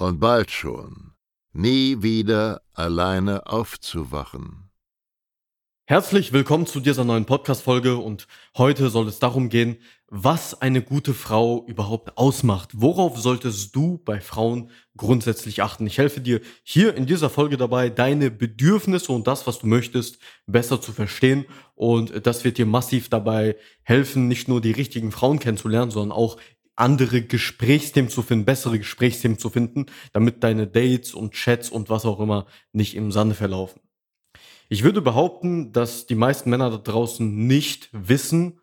und bald schon nie wieder alleine aufzuwachen. Herzlich willkommen zu dieser neuen Podcast-Folge und heute soll es darum gehen, was eine gute Frau überhaupt ausmacht. Worauf solltest du bei Frauen grundsätzlich achten? Ich helfe dir hier in dieser Folge dabei, deine Bedürfnisse und das, was du möchtest, besser zu verstehen und das wird dir massiv dabei helfen, nicht nur die richtigen Frauen kennenzulernen, sondern auch andere Gesprächsthemen zu finden, bessere Gesprächsthemen zu finden, damit deine Dates und Chats und was auch immer nicht im Sande verlaufen. Ich würde behaupten, dass die meisten Männer da draußen nicht wissen,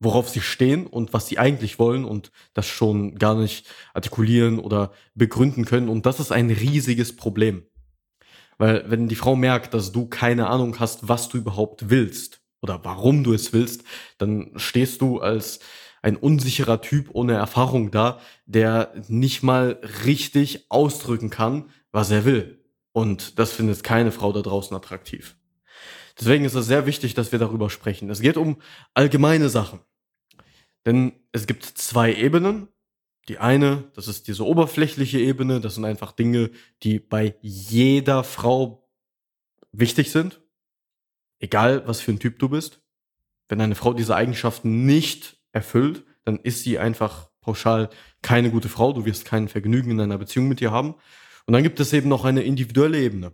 worauf sie stehen und was sie eigentlich wollen und das schon gar nicht artikulieren oder begründen können. Und das ist ein riesiges Problem. Weil wenn die Frau merkt, dass du keine Ahnung hast, was du überhaupt willst oder warum du es willst, dann stehst du als ein unsicherer Typ ohne Erfahrung da, der nicht mal richtig ausdrücken kann, was er will. Und das findet keine Frau da draußen attraktiv. Deswegen ist es sehr wichtig, dass wir darüber sprechen. Es geht um allgemeine Sachen. Denn es gibt zwei Ebenen. Die eine, das ist diese oberflächliche Ebene, das sind einfach Dinge, die bei jeder Frau wichtig sind. Egal, was für ein Typ du bist. Wenn eine Frau diese Eigenschaften nicht erfüllt, dann ist sie einfach pauschal keine gute Frau. Du wirst kein Vergnügen in einer Beziehung mit ihr haben. Und dann gibt es eben noch eine individuelle Ebene.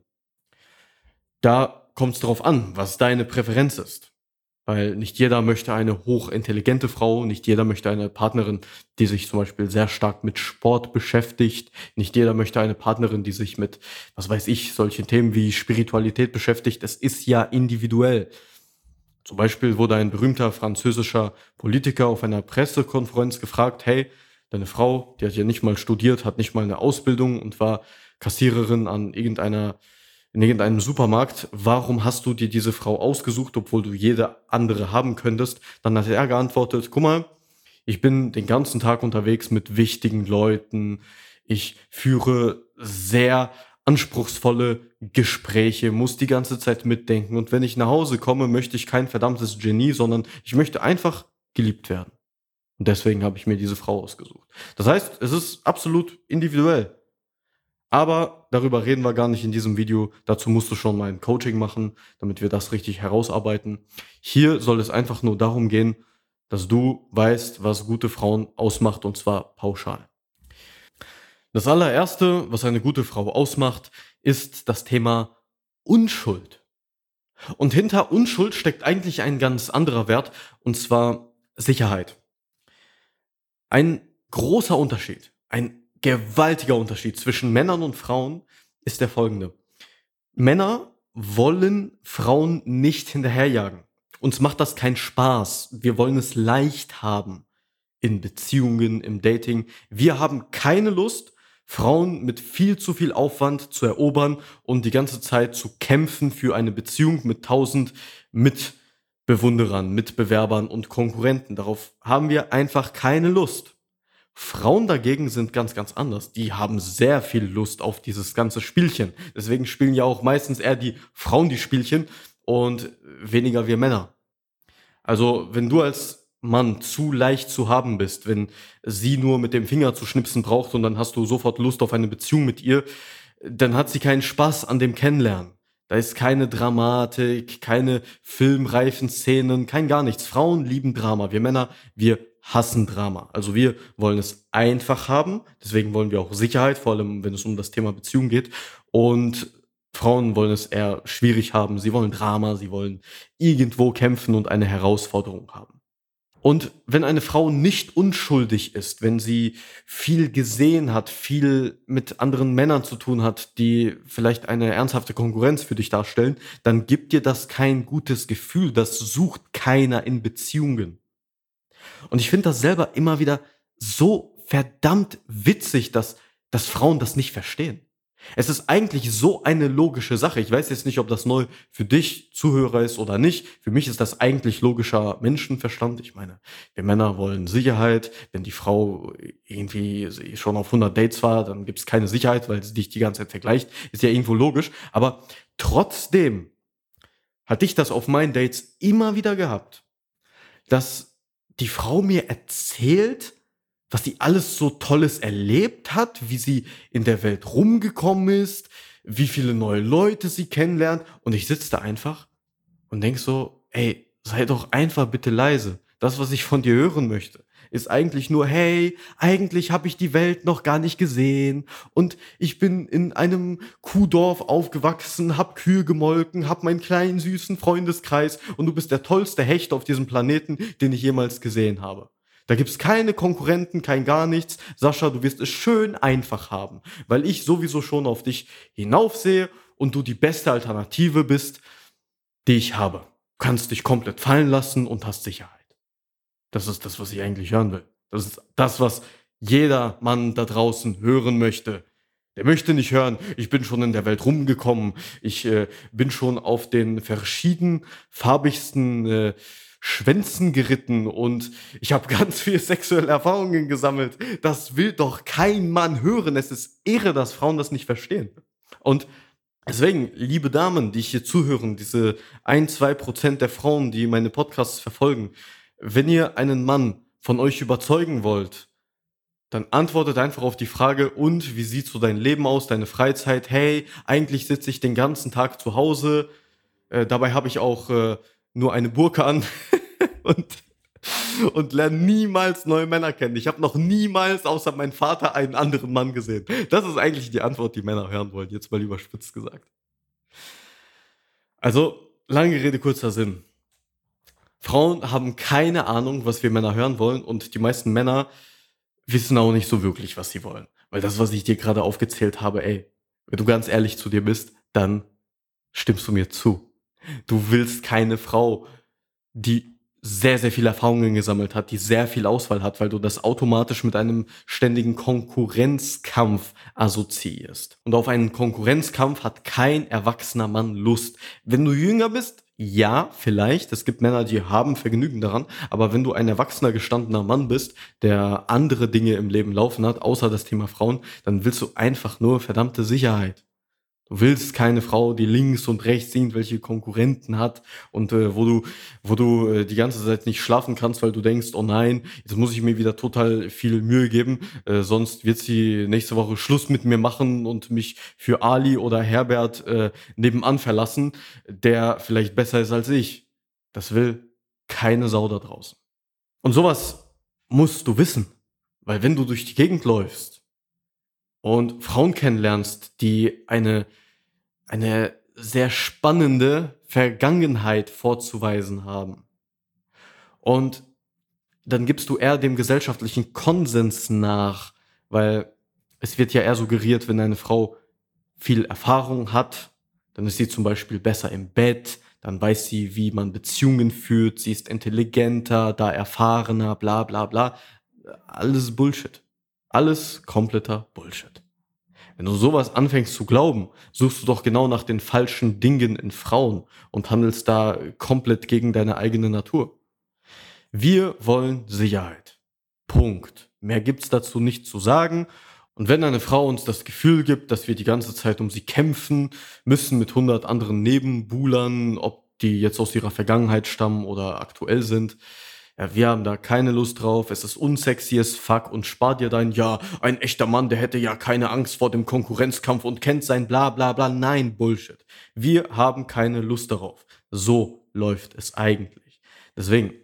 Da kommt es darauf an, was deine Präferenz ist. Weil nicht jeder möchte eine hochintelligente Frau, nicht jeder möchte eine Partnerin, die sich zum Beispiel sehr stark mit Sport beschäftigt, nicht jeder möchte eine Partnerin, die sich mit, was weiß ich, solchen Themen wie Spiritualität beschäftigt. Es ist ja individuell. Zum Beispiel wurde ein berühmter französischer Politiker auf einer Pressekonferenz gefragt, hey, deine Frau, die hat ja nicht mal studiert, hat nicht mal eine Ausbildung und war Kassiererin an irgendeiner in irgendeinem Supermarkt, warum hast du dir diese Frau ausgesucht, obwohl du jede andere haben könntest? Dann hat er geantwortet, guck mal, ich bin den ganzen Tag unterwegs mit wichtigen Leuten, ich führe sehr anspruchsvolle Gespräche, muss die ganze Zeit mitdenken und wenn ich nach Hause komme, möchte ich kein verdammtes Genie, sondern ich möchte einfach geliebt werden. Und deswegen habe ich mir diese Frau ausgesucht. Das heißt, es ist absolut individuell. Aber darüber reden wir gar nicht in diesem Video. Dazu musst du schon mal ein Coaching machen, damit wir das richtig herausarbeiten. Hier soll es einfach nur darum gehen, dass du weißt, was gute Frauen ausmacht und zwar pauschal. Das allererste, was eine gute Frau ausmacht, ist das Thema Unschuld. Und hinter Unschuld steckt eigentlich ein ganz anderer Wert und zwar Sicherheit. Ein großer Unterschied, ein gewaltiger Unterschied zwischen Männern und Frauen ist der folgende. Männer wollen Frauen nicht hinterherjagen. Uns macht das keinen Spaß. Wir wollen es leicht haben in Beziehungen, im Dating. Wir haben keine Lust, Frauen mit viel zu viel Aufwand zu erobern und die ganze Zeit zu kämpfen für eine Beziehung mit tausend Mitbewunderern, Mitbewerbern und Konkurrenten. Darauf haben wir einfach keine Lust. Frauen dagegen sind ganz, ganz anders. Die haben sehr viel Lust auf dieses ganze Spielchen. Deswegen spielen ja auch meistens eher die Frauen die Spielchen und weniger wir Männer. Also, wenn du als Mann zu leicht zu haben bist, wenn sie nur mit dem Finger zu schnipsen braucht und dann hast du sofort Lust auf eine Beziehung mit ihr, dann hat sie keinen Spaß an dem Kennenlernen. Da ist keine Dramatik, keine filmreifen Szenen, kein gar nichts. Frauen lieben Drama. Wir Männer, wir hassen Drama. Also wir wollen es einfach haben, deswegen wollen wir auch Sicherheit, vor allem wenn es um das Thema Beziehung geht. Und Frauen wollen es eher schwierig haben, sie wollen Drama, sie wollen irgendwo kämpfen und eine Herausforderung haben. Und wenn eine Frau nicht unschuldig ist, wenn sie viel gesehen hat, viel mit anderen Männern zu tun hat, die vielleicht eine ernsthafte Konkurrenz für dich darstellen, dann gibt dir das kein gutes Gefühl. Das sucht keiner in Beziehungen. Und ich finde das selber immer wieder so verdammt witzig, dass, dass Frauen das nicht verstehen. Es ist eigentlich so eine logische Sache. Ich weiß jetzt nicht, ob das neu für dich Zuhörer ist oder nicht. Für mich ist das eigentlich logischer Menschenverstand. Ich meine, wir Männer wollen Sicherheit. Wenn die Frau irgendwie schon auf 100 Dates war, dann gibt es keine Sicherheit, weil sie dich die ganze Zeit vergleicht. Ist ja irgendwo logisch. Aber trotzdem hatte ich das auf meinen Dates immer wieder gehabt, dass die Frau mir erzählt, was sie alles so Tolles erlebt hat, wie sie in der Welt rumgekommen ist, wie viele neue Leute sie kennenlernt. Und ich sitze da einfach und denk so, ey, sei doch einfach bitte leise. Das, was ich von dir hören möchte ist eigentlich nur, hey, eigentlich habe ich die Welt noch gar nicht gesehen und ich bin in einem Kuhdorf aufgewachsen, hab Kühe gemolken, hab meinen kleinen süßen Freundeskreis und du bist der tollste Hecht auf diesem Planeten, den ich jemals gesehen habe. Da gibt's keine Konkurrenten, kein gar nichts. Sascha, du wirst es schön einfach haben, weil ich sowieso schon auf dich hinaufsehe und du die beste Alternative bist, die ich habe. Du kannst dich komplett fallen lassen und hast Sicherheit. Das ist das, was ich eigentlich hören will. Das ist das, was jeder Mann da draußen hören möchte. Der möchte nicht hören, ich bin schon in der Welt rumgekommen, ich äh, bin schon auf den verschiedenfarbigsten äh, Schwänzen geritten und ich habe ganz viel sexuelle Erfahrungen gesammelt. Das will doch kein Mann hören. Es ist irre, dass Frauen das nicht verstehen. Und deswegen, liebe Damen, die ich hier zuhören, diese ein, zwei Prozent der Frauen, die meine Podcasts verfolgen, wenn ihr einen Mann von euch überzeugen wollt, dann antwortet einfach auf die Frage, und wie sieht so dein Leben aus, deine Freizeit? Hey, eigentlich sitze ich den ganzen Tag zu Hause, äh, dabei habe ich auch äh, nur eine Burke an und, und lerne niemals neue Männer kennen. Ich habe noch niemals außer mein Vater einen anderen Mann gesehen. Das ist eigentlich die Antwort, die Männer hören wollen, jetzt mal überspitzt gesagt. Also, lange Rede, kurzer Sinn. Frauen haben keine Ahnung, was wir Männer hören wollen und die meisten Männer wissen auch nicht so wirklich, was sie wollen. Weil das, was ich dir gerade aufgezählt habe, ey, wenn du ganz ehrlich zu dir bist, dann stimmst du mir zu. Du willst keine Frau, die sehr, sehr viel Erfahrungen gesammelt hat, die sehr viel Auswahl hat, weil du das automatisch mit einem ständigen Konkurrenzkampf assoziierst. Und auf einen Konkurrenzkampf hat kein erwachsener Mann Lust. Wenn du jünger bist, ja, vielleicht. Es gibt Männer, die haben Vergnügen daran. Aber wenn du ein erwachsener, gestandener Mann bist, der andere Dinge im Leben laufen hat, außer das Thema Frauen, dann willst du einfach nur verdammte Sicherheit. Du willst keine Frau, die links und rechts irgendwelche Konkurrenten hat und äh, wo du, wo du äh, die ganze Zeit nicht schlafen kannst, weil du denkst, oh nein, jetzt muss ich mir wieder total viel Mühe geben, äh, sonst wird sie nächste Woche Schluss mit mir machen und mich für Ali oder Herbert äh, nebenan verlassen, der vielleicht besser ist als ich. Das will keine Sau da draußen. Und sowas musst du wissen, weil wenn du durch die Gegend läufst und Frauen kennenlernst, die eine, eine sehr spannende Vergangenheit vorzuweisen haben. Und dann gibst du eher dem gesellschaftlichen Konsens nach, weil es wird ja eher suggeriert, wenn eine Frau viel Erfahrung hat, dann ist sie zum Beispiel besser im Bett, dann weiß sie, wie man Beziehungen führt, sie ist intelligenter, da erfahrener, bla bla bla. Alles Bullshit. Alles kompletter Bullshit. Wenn du sowas anfängst zu glauben, suchst du doch genau nach den falschen Dingen in Frauen und handelst da komplett gegen deine eigene Natur. Wir wollen Sicherheit. Punkt. Mehr gibt's dazu nicht zu sagen. Und wenn eine Frau uns das Gefühl gibt, dass wir die ganze Zeit um sie kämpfen müssen mit hundert anderen Nebenbuhlern, ob die jetzt aus ihrer Vergangenheit stammen oder aktuell sind, ja, wir haben da keine Lust drauf, es ist unsexy as fuck und spar dir dein, ja, ein echter Mann, der hätte ja keine Angst vor dem Konkurrenzkampf und kennt sein bla bla bla. Nein, Bullshit. Wir haben keine Lust darauf. So läuft es eigentlich. Deswegen,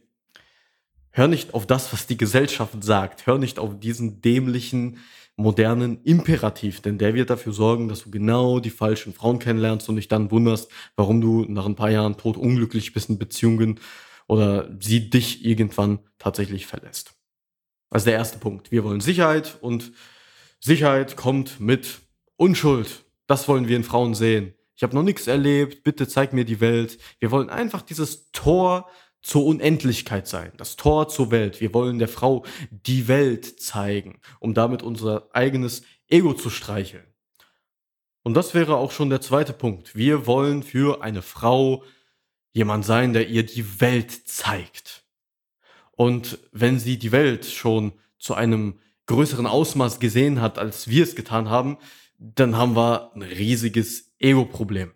Hör nicht auf das, was die Gesellschaft sagt. Hör nicht auf diesen dämlichen, modernen Imperativ, denn der wird dafür sorgen, dass du genau die falschen Frauen kennenlernst und dich dann wunderst, warum du nach ein paar Jahren tot unglücklich bist in Beziehungen oder sie dich irgendwann tatsächlich verlässt. Ist der erste Punkt. Wir wollen Sicherheit und Sicherheit kommt mit Unschuld. Das wollen wir in Frauen sehen. Ich habe noch nichts erlebt, bitte zeig mir die Welt. Wir wollen einfach dieses Tor zur Unendlichkeit sein, das Tor zur Welt. Wir wollen der Frau die Welt zeigen, um damit unser eigenes Ego zu streicheln. Und das wäre auch schon der zweite Punkt. Wir wollen für eine Frau jemand sein, der ihr die Welt zeigt. Und wenn sie die Welt schon zu einem größeren Ausmaß gesehen hat, als wir es getan haben, dann haben wir ein riesiges Ego-Problem.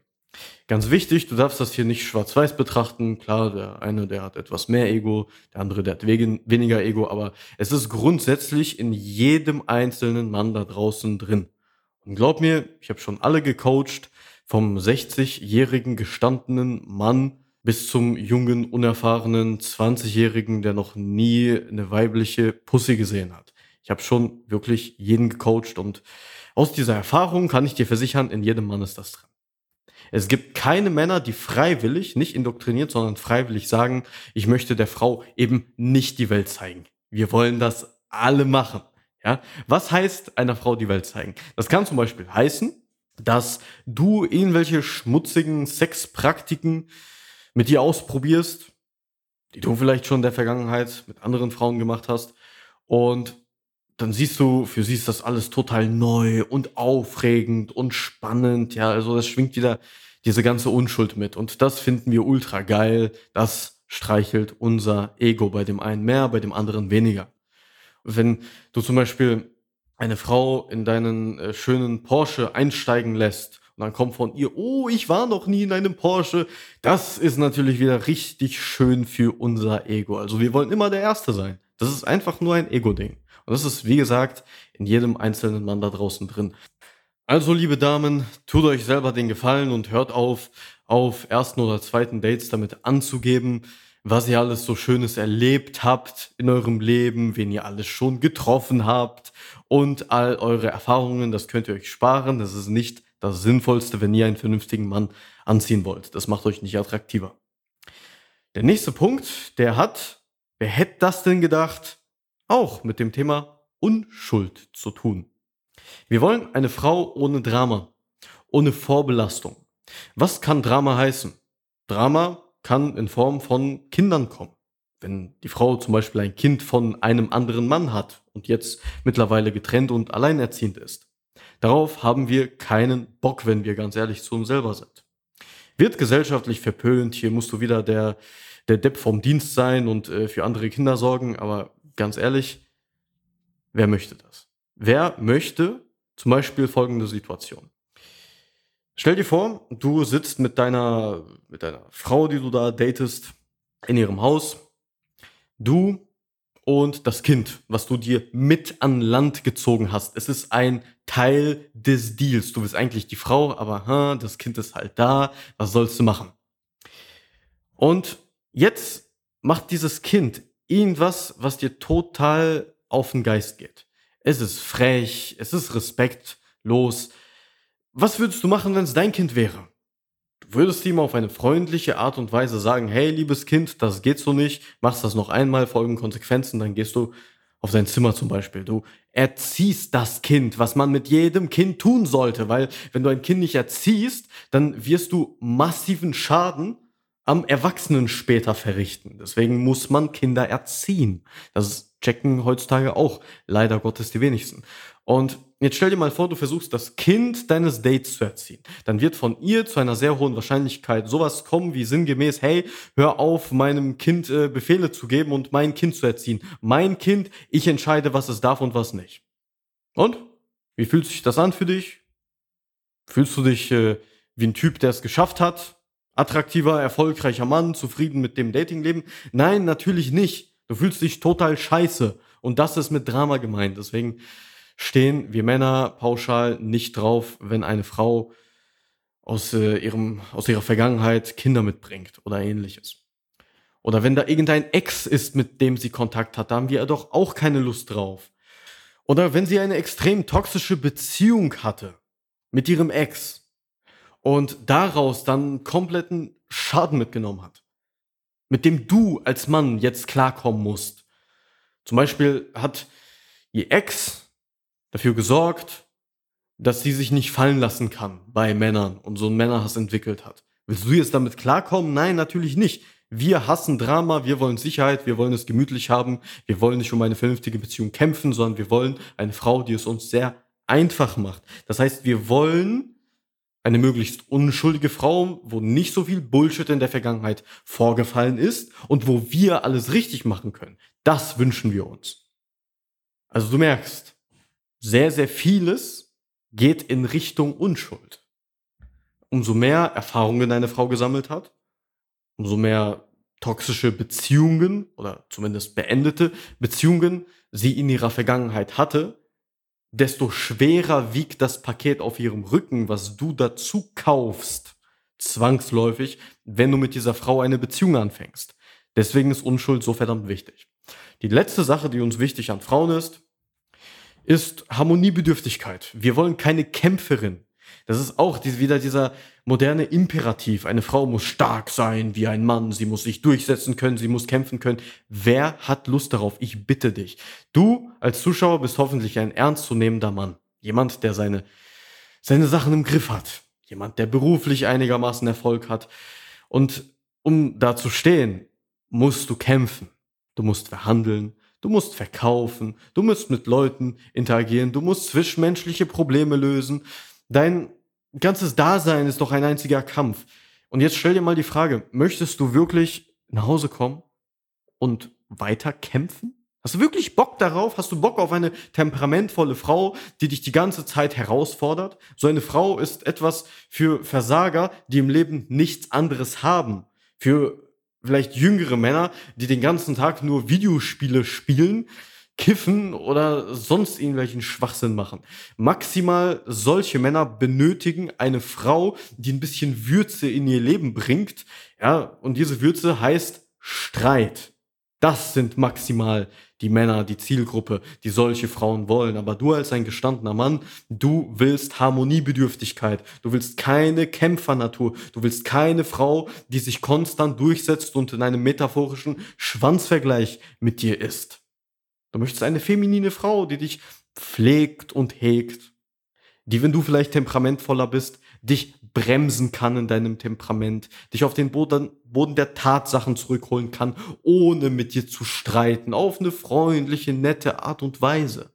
Ganz wichtig, du darfst das hier nicht schwarz-weiß betrachten. Klar, der eine, der hat etwas mehr Ego, der andere, der hat weniger Ego, aber es ist grundsätzlich in jedem einzelnen Mann da draußen drin. Und glaub mir, ich habe schon alle gecoacht, vom 60-jährigen gestandenen Mann bis zum jungen, unerfahrenen 20-jährigen, der noch nie eine weibliche Pussy gesehen hat. Ich habe schon wirklich jeden gecoacht und aus dieser Erfahrung kann ich dir versichern, in jedem Mann ist das drin. Es gibt keine Männer, die freiwillig, nicht indoktriniert, sondern freiwillig sagen, ich möchte der Frau eben nicht die Welt zeigen. Wir wollen das alle machen. Ja? Was heißt einer Frau die Welt zeigen? Das kann zum Beispiel heißen, dass du irgendwelche schmutzigen Sexpraktiken mit dir ausprobierst, die du vielleicht schon in der Vergangenheit mit anderen Frauen gemacht hast und dann siehst du, für sie ist das alles total neu und aufregend und spannend. Ja, also das schwingt wieder diese ganze Unschuld mit. Und das finden wir ultra geil. Das streichelt unser Ego bei dem einen mehr, bei dem anderen weniger. Wenn du zum Beispiel eine Frau in deinen äh, schönen Porsche einsteigen lässt und dann kommt von ihr, oh, ich war noch nie in einem Porsche. Das ist natürlich wieder richtig schön für unser Ego. Also wir wollen immer der Erste sein. Das ist einfach nur ein Ego-Ding. Und das ist, wie gesagt, in jedem einzelnen Mann da draußen drin. Also, liebe Damen, tut euch selber den Gefallen und hört auf, auf ersten oder zweiten Dates damit anzugeben, was ihr alles so Schönes erlebt habt in eurem Leben, wen ihr alles schon getroffen habt und all eure Erfahrungen, das könnt ihr euch sparen. Das ist nicht das Sinnvollste, wenn ihr einen vernünftigen Mann anziehen wollt. Das macht euch nicht attraktiver. Der nächste Punkt, der hat, wer hätte das denn gedacht, auch mit dem Thema Unschuld zu tun. Wir wollen eine Frau ohne Drama, ohne Vorbelastung. Was kann Drama heißen? Drama kann in Form von Kindern kommen. Wenn die Frau zum Beispiel ein Kind von einem anderen Mann hat und jetzt mittlerweile getrennt und alleinerziehend ist. Darauf haben wir keinen Bock, wenn wir ganz ehrlich zu uns selber sind. Wird gesellschaftlich verpönt, hier musst du wieder der, der Depp vom Dienst sein und äh, für andere Kinder sorgen, aber ganz ehrlich, wer möchte das? Wer möchte zum Beispiel folgende Situation? Stell dir vor, du sitzt mit deiner, mit deiner Frau, die du da datest, in ihrem Haus. Du und das Kind, was du dir mit an Land gezogen hast. Es ist ein Teil des Deals. Du bist eigentlich die Frau, aber ha, das Kind ist halt da. Was sollst du machen? Und jetzt macht dieses Kind irgendwas, was dir total auf den Geist geht. Es ist frech, es ist respektlos. Was würdest du machen, wenn es dein Kind wäre? Du würdest ihm auf eine freundliche Art und Weise sagen, hey, liebes Kind, das geht so nicht, machst das noch einmal, folgen Konsequenzen, dann gehst du auf dein Zimmer zum Beispiel. Du erziehst das Kind, was man mit jedem Kind tun sollte, weil wenn du ein Kind nicht erziehst, dann wirst du massiven Schaden am Erwachsenen später verrichten. Deswegen muss man Kinder erziehen. Das checken heutzutage auch leider Gottes die wenigsten. Und jetzt stell dir mal vor, du versuchst das Kind deines Dates zu erziehen. Dann wird von ihr zu einer sehr hohen Wahrscheinlichkeit sowas kommen wie sinngemäß, hey, hör auf, meinem Kind äh, Befehle zu geben und mein Kind zu erziehen. Mein Kind, ich entscheide, was es darf und was nicht. Und? Wie fühlt sich das an für dich? Fühlst du dich äh, wie ein Typ, der es geschafft hat? attraktiver, erfolgreicher Mann, zufrieden mit dem Datingleben. Nein, natürlich nicht. Du fühlst dich total scheiße. Und das ist mit Drama gemeint. Deswegen stehen wir Männer pauschal nicht drauf, wenn eine Frau aus, äh, ihrem, aus ihrer Vergangenheit Kinder mitbringt oder ähnliches. Oder wenn da irgendein Ex ist, mit dem sie Kontakt hat, da haben wir doch auch keine Lust drauf. Oder wenn sie eine extrem toxische Beziehung hatte mit ihrem Ex und daraus dann kompletten Schaden mitgenommen hat, mit dem du als Mann jetzt klarkommen musst. Zum Beispiel hat ihr Ex dafür gesorgt, dass sie sich nicht fallen lassen kann bei Männern und so einen Männerhass entwickelt hat. Willst du jetzt damit klarkommen? Nein, natürlich nicht. Wir hassen Drama, wir wollen Sicherheit, wir wollen es gemütlich haben, wir wollen nicht um eine vernünftige Beziehung kämpfen, sondern wir wollen eine Frau, die es uns sehr einfach macht. Das heißt, wir wollen eine möglichst unschuldige Frau, wo nicht so viel Bullshit in der Vergangenheit vorgefallen ist und wo wir alles richtig machen können. Das wünschen wir uns. Also du merkst, sehr, sehr vieles geht in Richtung Unschuld. Umso mehr Erfahrungen eine Frau gesammelt hat, umso mehr toxische Beziehungen oder zumindest beendete Beziehungen sie in ihrer Vergangenheit hatte, desto schwerer wiegt das Paket auf ihrem Rücken, was du dazu kaufst, zwangsläufig, wenn du mit dieser Frau eine Beziehung anfängst. Deswegen ist Unschuld so verdammt wichtig. Die letzte Sache, die uns wichtig an Frauen ist, ist Harmoniebedürftigkeit. Wir wollen keine Kämpferin. Das ist auch wieder dieser moderne Imperativ. Eine Frau muss stark sein wie ein Mann, sie muss sich durchsetzen können, sie muss kämpfen können. Wer hat Lust darauf? Ich bitte dich. Du als Zuschauer bist hoffentlich ein ernstzunehmender Mann. Jemand, der seine, seine Sachen im Griff hat. Jemand, der beruflich einigermaßen Erfolg hat. Und um da zu stehen, musst du kämpfen. Du musst verhandeln, du musst verkaufen, du musst mit Leuten interagieren, du musst zwischenmenschliche Probleme lösen. Dein ganzes Dasein ist doch ein einziger Kampf. Und jetzt stell dir mal die Frage, möchtest du wirklich nach Hause kommen und weiter kämpfen? Hast du wirklich Bock darauf? Hast du Bock auf eine temperamentvolle Frau, die dich die ganze Zeit herausfordert? So eine Frau ist etwas für Versager, die im Leben nichts anderes haben. Für vielleicht jüngere Männer, die den ganzen Tag nur Videospiele spielen, kiffen oder sonst irgendwelchen Schwachsinn machen. Maximal solche Männer benötigen eine Frau, die ein bisschen Würze in ihr Leben bringt. Ja, und diese Würze heißt Streit. Das sind maximal die Männer, die Zielgruppe, die solche Frauen wollen. Aber du als ein gestandener Mann, du willst Harmoniebedürftigkeit. Du willst keine Kämpfernatur. Du willst keine Frau, die sich konstant durchsetzt und in einem metaphorischen Schwanzvergleich mit dir ist. Du möchtest eine feminine Frau, die dich pflegt und hegt, die, wenn du vielleicht temperamentvoller bist, dich bremsen kann in deinem Temperament, dich auf den Boden, Boden der Tatsachen zurückholen kann, ohne mit dir zu streiten, auf eine freundliche, nette Art und Weise.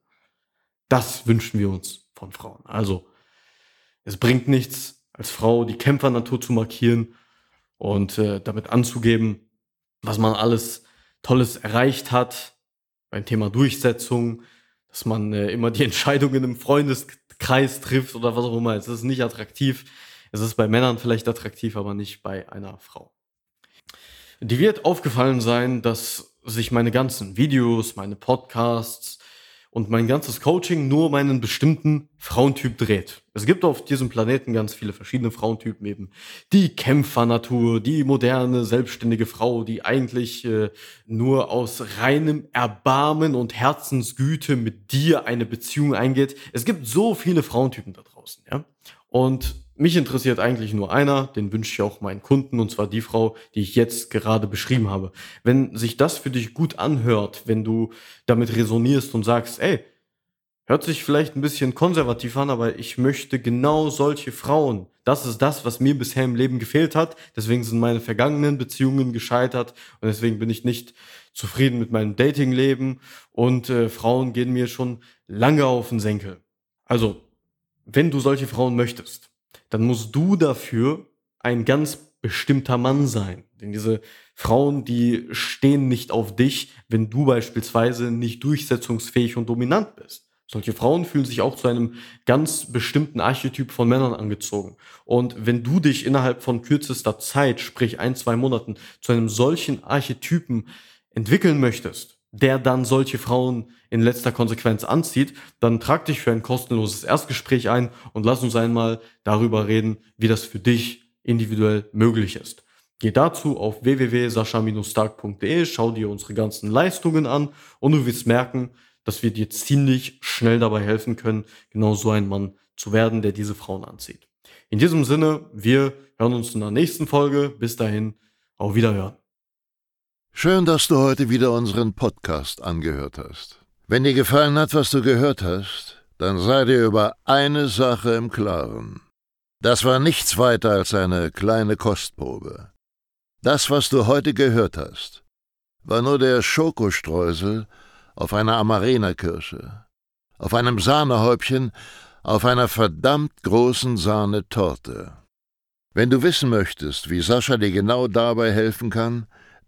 Das wünschen wir uns von Frauen. Also, es bringt nichts, als Frau die Kämpfernatur zu markieren und äh, damit anzugeben, was man alles Tolles erreicht hat, beim Thema Durchsetzung, dass man äh, immer die Entscheidungen im Freundeskreis trifft oder was auch immer. Es ist nicht attraktiv. Es ist bei Männern vielleicht attraktiv, aber nicht bei einer Frau. Die wird aufgefallen sein, dass sich meine ganzen Videos, meine Podcasts, und mein ganzes Coaching nur um einen bestimmten Frauentyp dreht. Es gibt auf diesem Planeten ganz viele verschiedene Frauentypen eben. Die Kämpfernatur, die moderne, selbstständige Frau, die eigentlich äh, nur aus reinem Erbarmen und Herzensgüte mit dir eine Beziehung eingeht. Es gibt so viele Frauentypen da draußen, ja. Und mich interessiert eigentlich nur einer, den wünsche ich auch meinen Kunden, und zwar die Frau, die ich jetzt gerade beschrieben habe. Wenn sich das für dich gut anhört, wenn du damit resonierst und sagst, ey, hört sich vielleicht ein bisschen konservativ an, aber ich möchte genau solche Frauen. Das ist das, was mir bisher im Leben gefehlt hat. Deswegen sind meine vergangenen Beziehungen gescheitert und deswegen bin ich nicht zufrieden mit meinem Datingleben und äh, Frauen gehen mir schon lange auf den Senkel. Also, wenn du solche Frauen möchtest, dann musst du dafür ein ganz bestimmter Mann sein. Denn diese Frauen, die stehen nicht auf dich, wenn du beispielsweise nicht durchsetzungsfähig und dominant bist. Solche Frauen fühlen sich auch zu einem ganz bestimmten Archetyp von Männern angezogen. Und wenn du dich innerhalb von kürzester Zeit, sprich ein, zwei Monaten, zu einem solchen Archetypen entwickeln möchtest, der dann solche Frauen in letzter Konsequenz anzieht, dann trag dich für ein kostenloses Erstgespräch ein und lass uns einmal darüber reden, wie das für dich individuell möglich ist. Geh dazu auf www.sascha-stark.de, schau dir unsere ganzen Leistungen an und du wirst merken, dass wir dir ziemlich schnell dabei helfen können, genau so ein Mann zu werden, der diese Frauen anzieht. In diesem Sinne, wir hören uns in der nächsten Folge. Bis dahin, auf Wiederhören. Schön, dass du heute wieder unseren Podcast angehört hast. Wenn dir gefallen hat, was du gehört hast, dann sei dir über eine Sache im Klaren. Das war nichts weiter als eine kleine Kostprobe. Das, was du heute gehört hast, war nur der Schokostreusel auf einer Amarena-Kirsche, auf einem Sahnehäubchen, auf einer verdammt großen Sahnetorte. Wenn du wissen möchtest, wie Sascha dir genau dabei helfen kann,